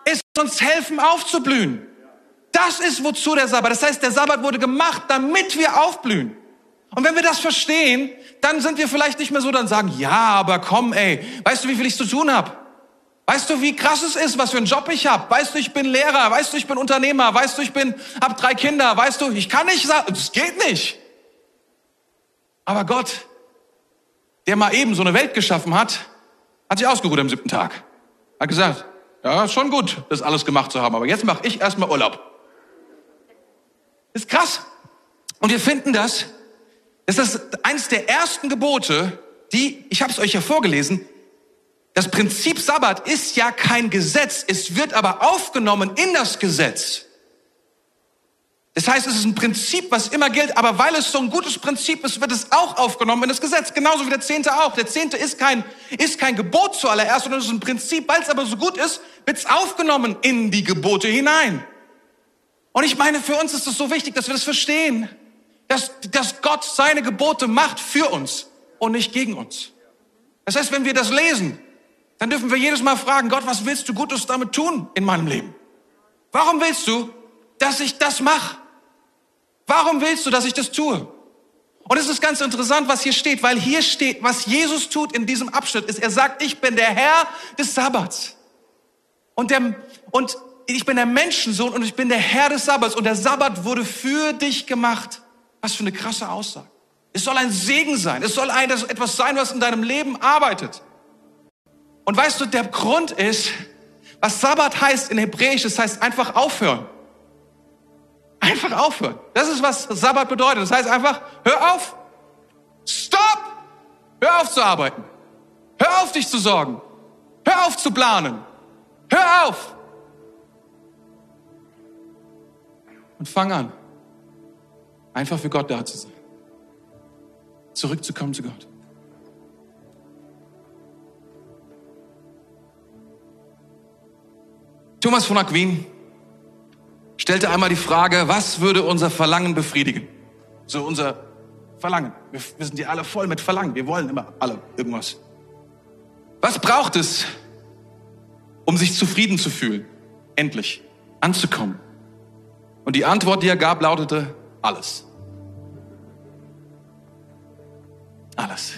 Es soll uns helfen aufzublühen. Das ist wozu der Sabbat. Das heißt, der Sabbat wurde gemacht, damit wir aufblühen. Und wenn wir das verstehen, dann sind wir vielleicht nicht mehr so, dann sagen, ja, aber komm, ey, weißt du, wie viel ich zu tun habe? Weißt du, wie krass es ist, was für einen Job ich habe? Weißt du, ich bin Lehrer. Weißt du, ich bin Unternehmer. Weißt du, ich bin, hab drei Kinder. Weißt du, ich kann nicht sagen, es geht nicht. Aber Gott, der mal eben so eine Welt geschaffen hat, hat sich ausgeruht am siebten Tag. Hat gesagt, ja, ist schon gut, das alles gemacht zu haben, aber jetzt mache ich erstmal Urlaub. Ist krass. Und wir finden das, das ist eines der ersten Gebote, die, ich habe es euch ja vorgelesen, das Prinzip Sabbat ist ja kein Gesetz, es wird aber aufgenommen in das Gesetz. Das heißt, es ist ein Prinzip, was immer gilt, aber weil es so ein gutes Prinzip ist, wird es auch aufgenommen in das Gesetz. Genauso wie der Zehnte auch. Der Zehnte ist kein, ist kein Gebot zuallererst, sondern es ist ein Prinzip. Weil es aber so gut ist, wird es aufgenommen in die Gebote hinein. Und ich meine, für uns ist es so wichtig, dass wir das verstehen, dass, dass Gott seine Gebote macht für uns und nicht gegen uns. Das heißt, wenn wir das lesen, dann dürfen wir jedes Mal fragen, Gott, was willst du Gutes damit tun in meinem Leben? Warum willst du, dass ich das mache? Warum willst du, dass ich das tue? Und es ist ganz interessant, was hier steht, weil hier steht, was Jesus tut in diesem Abschnitt ist, er sagt, ich bin der Herr des Sabbats. Und, der, und ich bin der Menschensohn und ich bin der Herr des Sabbats und der Sabbat wurde für dich gemacht. Was für eine krasse Aussage. Es soll ein Segen sein. Es soll ein, etwas sein, was in deinem Leben arbeitet. Und weißt du, der Grund ist, was Sabbat heißt in Hebräisch, das heißt einfach aufhören. Einfach aufhören. Das ist, was Sabbat bedeutet. Das heißt einfach, hör auf. Stop! Hör auf zu arbeiten. Hör auf, dich zu sorgen. Hör auf zu planen. Hör auf. Und fang an, einfach für Gott da zu sein. Zurückzukommen zu Gott. Thomas von Aquin stellte einmal die Frage, was würde unser Verlangen befriedigen? So unser Verlangen. Wir, sind ja alle voll mit Verlangen. Wir wollen immer alle irgendwas. Was braucht es, um sich zufrieden zu fühlen? Endlich anzukommen. Und die Antwort, die er gab, lautete, alles. Alles.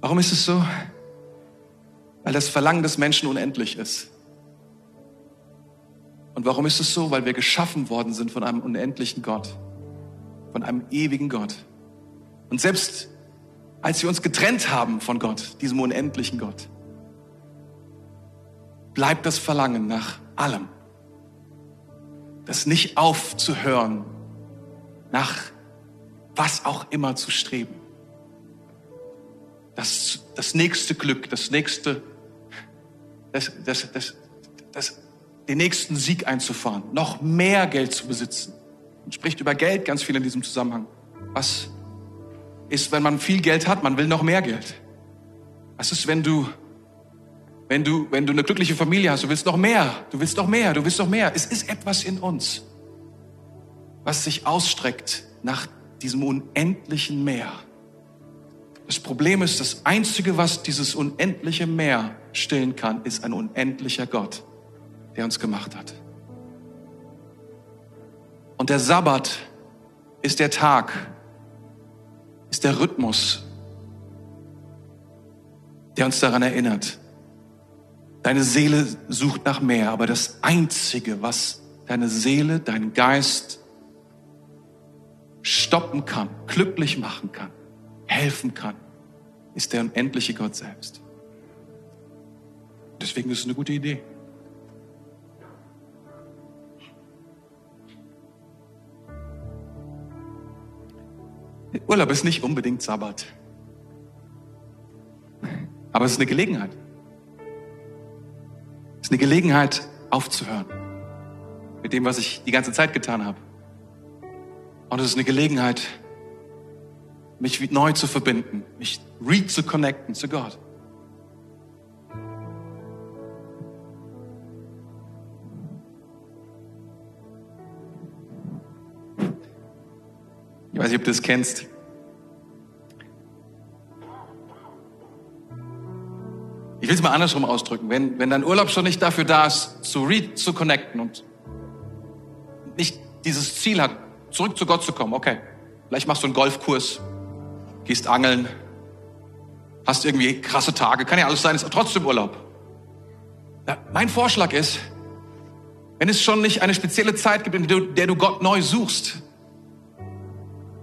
Warum ist es so? Weil das Verlangen des Menschen unendlich ist. Und warum ist es so? Weil wir geschaffen worden sind von einem unendlichen Gott, von einem ewigen Gott. Und selbst als wir uns getrennt haben von Gott, diesem unendlichen Gott, bleibt das Verlangen nach allem. Das nicht aufzuhören, nach was auch immer zu streben. Das, das nächste Glück, das nächste, das, das, das, das den nächsten Sieg einzufahren, noch mehr Geld zu besitzen. Man spricht über Geld ganz viel in diesem Zusammenhang. Was ist, wenn man viel Geld hat, man will noch mehr Geld? Was ist, wenn du, wenn du, wenn du eine glückliche Familie hast, du willst noch mehr, du willst noch mehr, du willst noch mehr. Es ist etwas in uns, was sich ausstreckt nach diesem unendlichen Meer. Das Problem ist, das Einzige, was dieses unendliche Meer stillen kann, ist ein unendlicher Gott der uns gemacht hat. Und der Sabbat ist der Tag, ist der Rhythmus, der uns daran erinnert. Deine Seele sucht nach mehr, aber das Einzige, was deine Seele, dein Geist stoppen kann, glücklich machen kann, helfen kann, ist der unendliche Gott selbst. Deswegen ist es eine gute Idee. Urlaub ist nicht unbedingt Sabbat. Aber es ist eine Gelegenheit. Es ist eine Gelegenheit, aufzuhören mit dem, was ich die ganze Zeit getan habe. Und es ist eine Gelegenheit, mich neu zu verbinden, mich re zu connecten zu Gott. Ich weiß nicht, ob du das kennst. Ich will es mal andersrum ausdrücken. Wenn, wenn dein Urlaub schon nicht dafür da ist, zu, re zu connecten und nicht dieses Ziel hat, zurück zu Gott zu kommen, okay. Vielleicht machst du einen Golfkurs, gehst angeln, hast irgendwie krasse Tage, kann ja alles sein, ist trotzdem Urlaub. Ja, mein Vorschlag ist, wenn es schon nicht eine spezielle Zeit gibt, in der du, Gott neu suchst,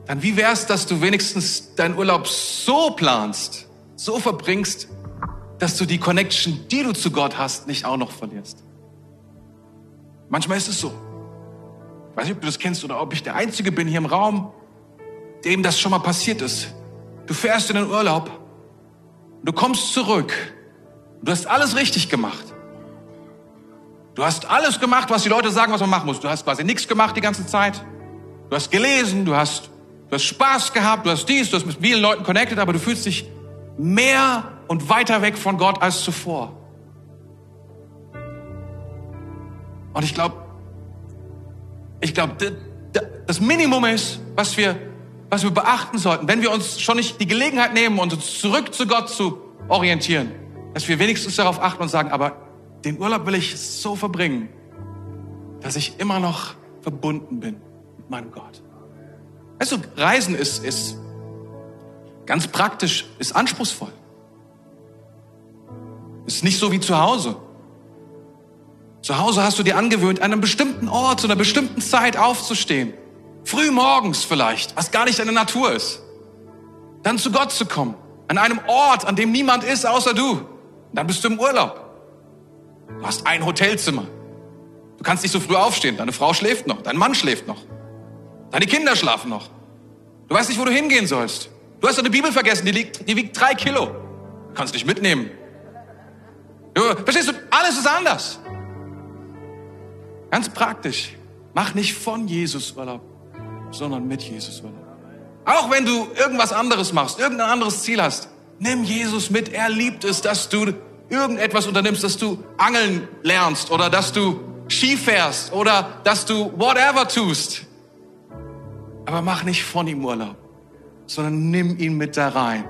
dann wie wär's, dass du wenigstens deinen Urlaub so planst, so verbringst, dass du die Connection, die du zu Gott hast, nicht auch noch verlierst. Manchmal ist es so. Ich weiß nicht, ob du das kennst oder ob ich der Einzige bin hier im Raum, dem das schon mal passiert ist. Du fährst in den Urlaub, du kommst zurück, du hast alles richtig gemacht. Du hast alles gemacht, was die Leute sagen, was man machen muss. Du hast quasi nichts gemacht die ganze Zeit. Du hast gelesen, du hast, du hast Spaß gehabt, du hast dies, du hast mit vielen Leuten connected, aber du fühlst dich mehr und weiter weg von Gott als zuvor. Und ich glaube, ich glaube, das Minimum ist, was wir, was wir beachten sollten, wenn wir uns schon nicht die Gelegenheit nehmen, uns zurück zu Gott zu orientieren, dass wir wenigstens darauf achten und sagen, aber den Urlaub will ich so verbringen, dass ich immer noch verbunden bin mit meinem Gott. Du, Reisen ist, ist ganz praktisch, ist anspruchsvoll. Ist nicht so wie zu Hause. Zu Hause hast du dir angewöhnt, an einem bestimmten Ort zu einer bestimmten Zeit aufzustehen. Früh morgens vielleicht, was gar nicht deine Natur ist. Dann zu Gott zu kommen. An einem Ort, an dem niemand ist außer du. Dann bist du im Urlaub. Du hast ein Hotelzimmer. Du kannst nicht so früh aufstehen. Deine Frau schläft noch. Dein Mann schläft noch. Deine Kinder schlafen noch. Du weißt nicht, wo du hingehen sollst. Du hast deine Bibel vergessen. Die, liegt, die wiegt drei Kilo. Du kannst nicht mitnehmen. Du, verstehst du? Alles ist anders. Ganz praktisch. Mach nicht von Jesus Urlaub, sondern mit Jesus Urlaub. Auch wenn du irgendwas anderes machst, irgendein anderes Ziel hast, nimm Jesus mit. Er liebt es, dass du irgendetwas unternimmst, dass du angeln lernst oder dass du Ski fährst oder dass du whatever tust. Aber mach nicht von ihm Urlaub, sondern nimm ihn mit da rein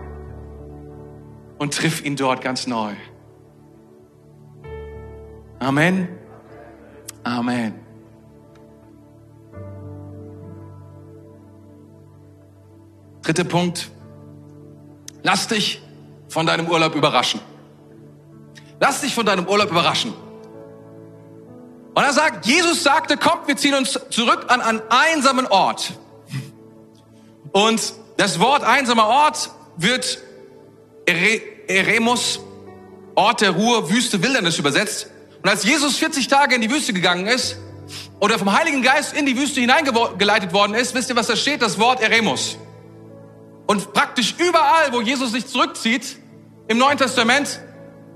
und triff ihn dort ganz neu. Amen. Amen. Dritter Punkt. Lass dich von deinem Urlaub überraschen. Lass dich von deinem Urlaub überraschen. Und er sagt, Jesus sagte, kommt, wir ziehen uns zurück an einen einsamen Ort. Und das Wort einsamer Ort wird Eremus, Ort der Ruhe, Wüste, Wildernis übersetzt. Und als Jesus 40 Tage in die Wüste gegangen ist oder vom Heiligen Geist in die Wüste hineingeleitet worden ist, wisst ihr, was da steht? Das Wort Eremus. Und praktisch überall, wo Jesus sich zurückzieht, im Neuen Testament,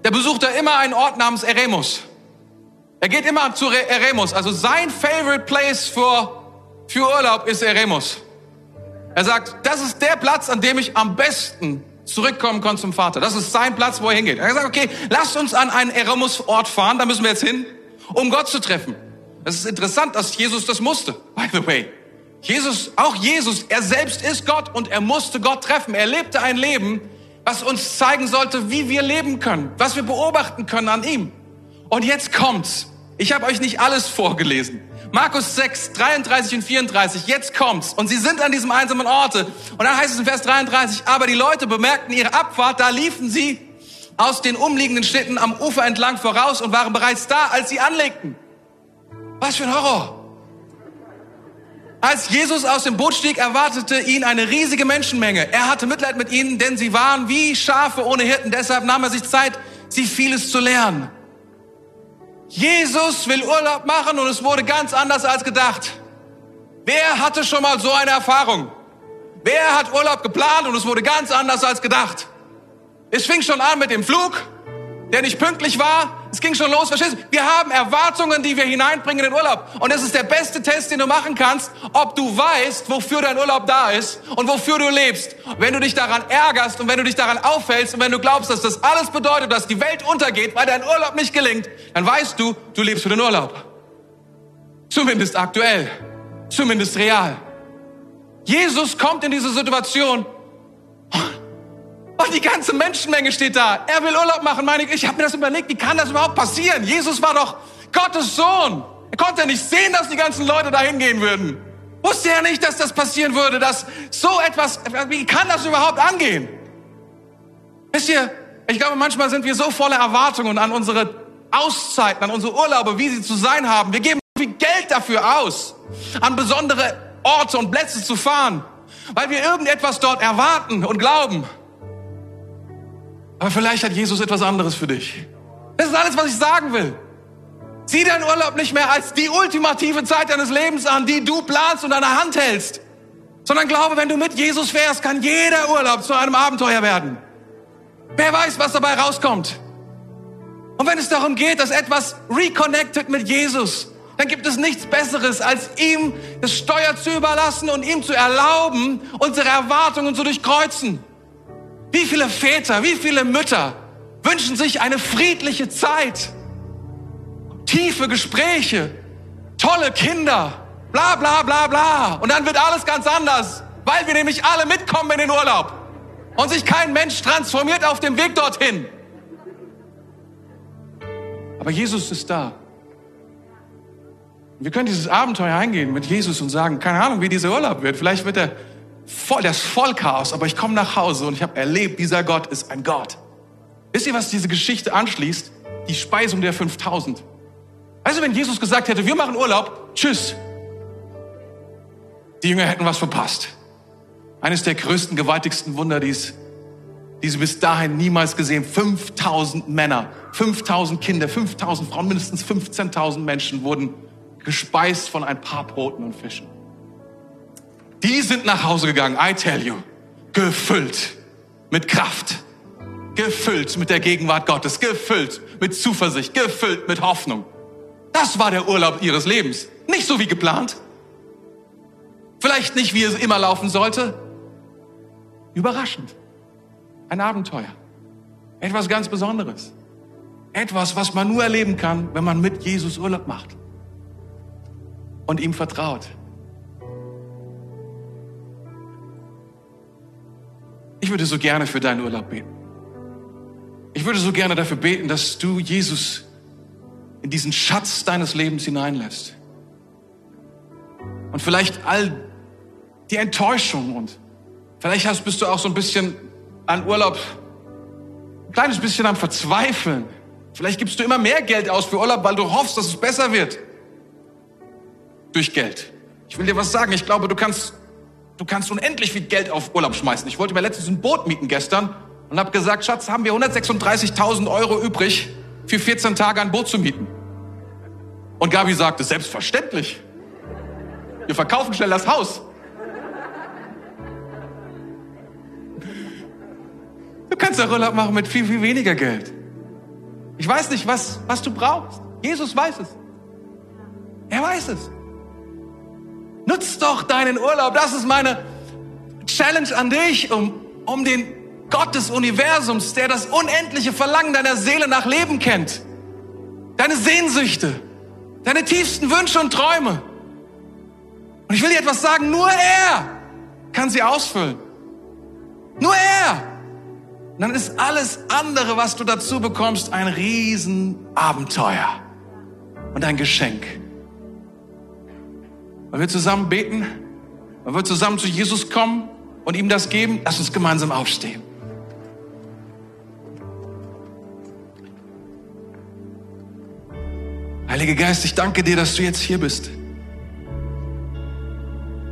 der besucht er immer einen Ort namens Eremus. Er geht immer zu Eremus. Also sein favorite place für, für Urlaub ist Eremus. Er sagt, das ist der Platz, an dem ich am besten zurückkommen kann zum Vater. Das ist sein Platz, wo er hingeht. Er sagt, okay, lasst uns an einen Eremus-Ort fahren, da müssen wir jetzt hin, um Gott zu treffen. Es ist interessant, dass Jesus das musste, by the way. Jesus, auch Jesus, er selbst ist Gott und er musste Gott treffen. Er lebte ein Leben, was uns zeigen sollte, wie wir leben können, was wir beobachten können an ihm. Und jetzt kommt's. Ich habe euch nicht alles vorgelesen. Markus 6, 33 und 34, jetzt kommt's. Und sie sind an diesem einsamen Orte. Und dann heißt es in Vers 33, aber die Leute bemerkten ihre Abfahrt, da liefen sie aus den umliegenden Städten am Ufer entlang voraus und waren bereits da, als sie anlegten. Was für ein Horror. Als Jesus aus dem Boot stieg, erwartete ihn eine riesige Menschenmenge. Er hatte Mitleid mit ihnen, denn sie waren wie Schafe ohne Hirten. Deshalb nahm er sich Zeit, sie vieles zu lernen. Jesus will Urlaub machen und es wurde ganz anders als gedacht. Wer hatte schon mal so eine Erfahrung? Wer hat Urlaub geplant und es wurde ganz anders als gedacht? Es fing schon an mit dem Flug, der nicht pünktlich war. Es ging schon los, verstehst du? Wir haben Erwartungen, die wir hineinbringen in den Urlaub. Und das ist der beste Test, den du machen kannst, ob du weißt, wofür dein Urlaub da ist und wofür du lebst. Wenn du dich daran ärgerst und wenn du dich daran auffällst und wenn du glaubst, dass das alles bedeutet, dass die Welt untergeht, weil dein Urlaub nicht gelingt, dann weißt du, du lebst für den Urlaub. Zumindest aktuell. Zumindest real. Jesus kommt in diese Situation und die ganze Menschenmenge steht da. Er will Urlaub machen. Meine ich, ich habe mir das überlegt, wie kann das überhaupt passieren? Jesus war doch Gottes Sohn. Er konnte nicht sehen, dass die ganzen Leute dahin gehen würden. Wusste er nicht, dass das passieren würde, dass so etwas, wie kann das überhaupt angehen? Wisst ihr, ich glaube, manchmal sind wir so voller Erwartungen an unsere Auszeiten, an unsere Urlaube, wie sie zu sein haben. Wir geben viel Geld dafür aus, an besondere Orte und Plätze zu fahren, weil wir irgendetwas dort erwarten und glauben. Aber vielleicht hat Jesus etwas anderes für dich. Das ist alles, was ich sagen will. Sieh deinen Urlaub nicht mehr als die ultimative Zeit deines Lebens an, die du planst und der Hand hältst, sondern glaube, wenn du mit Jesus wärst, kann jeder Urlaub zu einem Abenteuer werden. Wer weiß, was dabei rauskommt. Und wenn es darum geht, dass etwas reconnected mit Jesus, dann gibt es nichts Besseres, als ihm das Steuer zu überlassen und ihm zu erlauben, unsere Erwartungen zu durchkreuzen. Wie viele Väter, wie viele Mütter wünschen sich eine friedliche Zeit, tiefe Gespräche, tolle Kinder, bla bla bla bla. Und dann wird alles ganz anders, weil wir nämlich alle mitkommen in den Urlaub und sich kein Mensch transformiert auf dem Weg dorthin. Aber Jesus ist da. Wir können dieses Abenteuer eingehen mit Jesus und sagen, keine Ahnung, wie dieser Urlaub wird. Vielleicht wird er voll, das Vollchaos, aber ich komme nach Hause und ich habe erlebt, dieser Gott ist ein Gott. Wisst ihr, was diese Geschichte anschließt? Die Speisung der 5000. Also wenn Jesus gesagt hätte, wir machen Urlaub, tschüss, die Jünger hätten was verpasst. Eines der größten, gewaltigsten Wunder, die, die sie bis dahin niemals gesehen. 5000 Männer, 5000 Kinder, 5000 Frauen, mindestens 15.000 Menschen wurden gespeist von ein paar Broten und Fischen. Die sind nach Hause gegangen, I tell you, gefüllt mit Kraft, gefüllt mit der Gegenwart Gottes, gefüllt mit Zuversicht, gefüllt mit Hoffnung. Das war der Urlaub ihres Lebens. Nicht so wie geplant, Vielleicht nicht, wie es immer laufen sollte. Überraschend. Ein Abenteuer. Etwas ganz Besonderes. Etwas, was man nur erleben kann, wenn man mit Jesus Urlaub macht. Und ihm vertraut. Ich würde so gerne für deinen Urlaub beten. Ich würde so gerne dafür beten, dass du Jesus in diesen Schatz deines Lebens hineinlässt. Und vielleicht all die Enttäuschung und vielleicht hast, bist du auch so ein bisschen an Urlaub, ein kleines bisschen am Verzweifeln. Vielleicht gibst du immer mehr Geld aus für Urlaub, weil du hoffst, dass es besser wird. Durch Geld. Ich will dir was sagen. Ich glaube, du kannst, du kannst unendlich viel Geld auf Urlaub schmeißen. Ich wollte mir letztens ein Boot mieten gestern und habe gesagt, Schatz, haben wir 136.000 Euro übrig, für 14 Tage ein Boot zu mieten. Und Gabi sagte, selbstverständlich. Wir verkaufen schnell das Haus. Du kannst auch Urlaub machen mit viel, viel weniger Geld. Ich weiß nicht, was, was du brauchst. Jesus weiß es. Er weiß es. Nutz doch deinen Urlaub. Das ist meine Challenge an dich, um, um den Gott des Universums, der das unendliche Verlangen deiner Seele nach Leben kennt. Deine Sehnsüchte, deine tiefsten Wünsche und Träume. Und ich will dir etwas sagen, nur er kann sie ausfüllen. Nur er. Und dann ist alles andere, was du dazu bekommst, ein Riesenabenteuer und ein Geschenk. Wollen wir zusammen beten? Wollen wir zusammen zu Jesus kommen und ihm das geben? Lass uns gemeinsam aufstehen. Heiliger Geist, ich danke dir, dass du jetzt hier bist.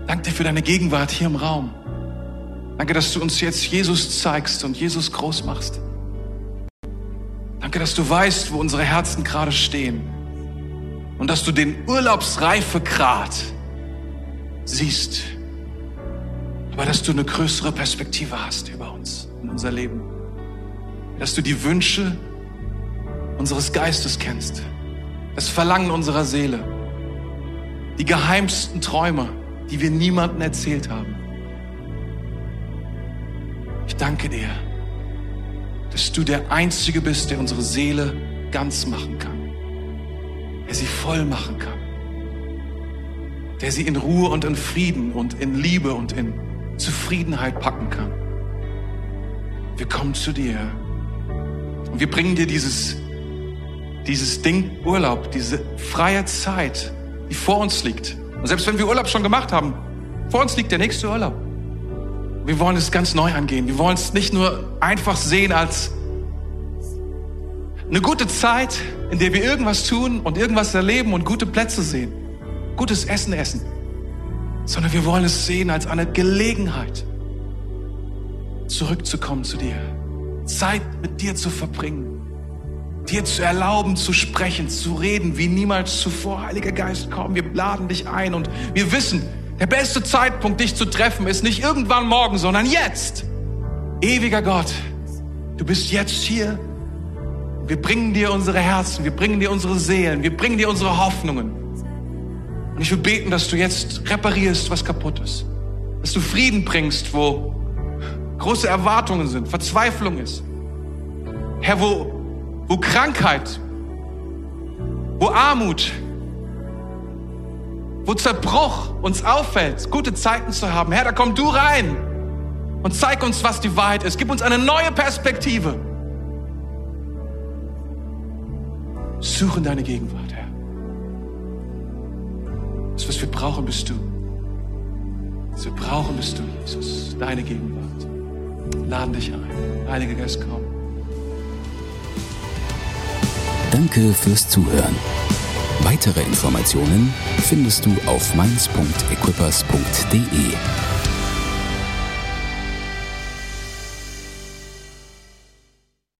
Danke dir für deine Gegenwart hier im Raum. Danke, dass du uns jetzt Jesus zeigst und Jesus groß machst. Danke, dass du weißt, wo unsere Herzen gerade stehen und dass du den Urlaubsreifegrad siehst, aber dass du eine größere Perspektive hast über uns und unser Leben. Dass du die Wünsche unseres Geistes kennst, das Verlangen unserer Seele, die geheimsten Träume, die wir niemandem erzählt haben. Ich danke dir, dass du der Einzige bist, der unsere Seele ganz machen kann, der sie voll machen kann, der sie in Ruhe und in Frieden und in Liebe und in Zufriedenheit packen kann. Wir kommen zu dir und wir bringen dir dieses, dieses Ding Urlaub, diese freie Zeit, die vor uns liegt. Und selbst wenn wir Urlaub schon gemacht haben, vor uns liegt der nächste Urlaub. Wir wollen es ganz neu angehen. Wir wollen es nicht nur einfach sehen als eine gute Zeit, in der wir irgendwas tun und irgendwas erleben und gute Plätze sehen, gutes Essen essen, sondern wir wollen es sehen als eine Gelegenheit, zurückzukommen zu dir, Zeit mit dir zu verbringen, dir zu erlauben, zu sprechen, zu reden, wie niemals zuvor. Heiliger Geist, komm, wir laden dich ein und wir wissen, Der beste Zeitpunkt, dich zu treffen, ist nicht irgendwann morgen, sondern jetzt. Ewiger Gott, du bist jetzt hier. Wir bringen dir unsere Herzen, wir bringen dir unsere Seelen, wir bringen dir unsere Hoffnungen. Und ich will beten, dass du jetzt reparierst, was kaputt ist. Dass du Frieden bringst, wo große Erwartungen sind, Verzweiflung ist. Herr, wo, wo Krankheit, wo Armut, wo Zerbruch uns auffällt, gute Zeiten zu haben. Herr, da komm du rein und zeig uns, was die Wahrheit ist. Gib uns eine neue Perspektive. Suchen deine Gegenwart. Das, was wir brauchen, bist du. Was wir brauchen, bist du, Jesus. Deine Gegenwart. Laden dich ein. Heiliger Geist, komm. Danke fürs Zuhören. Weitere Informationen findest du auf mainz.equippers.de.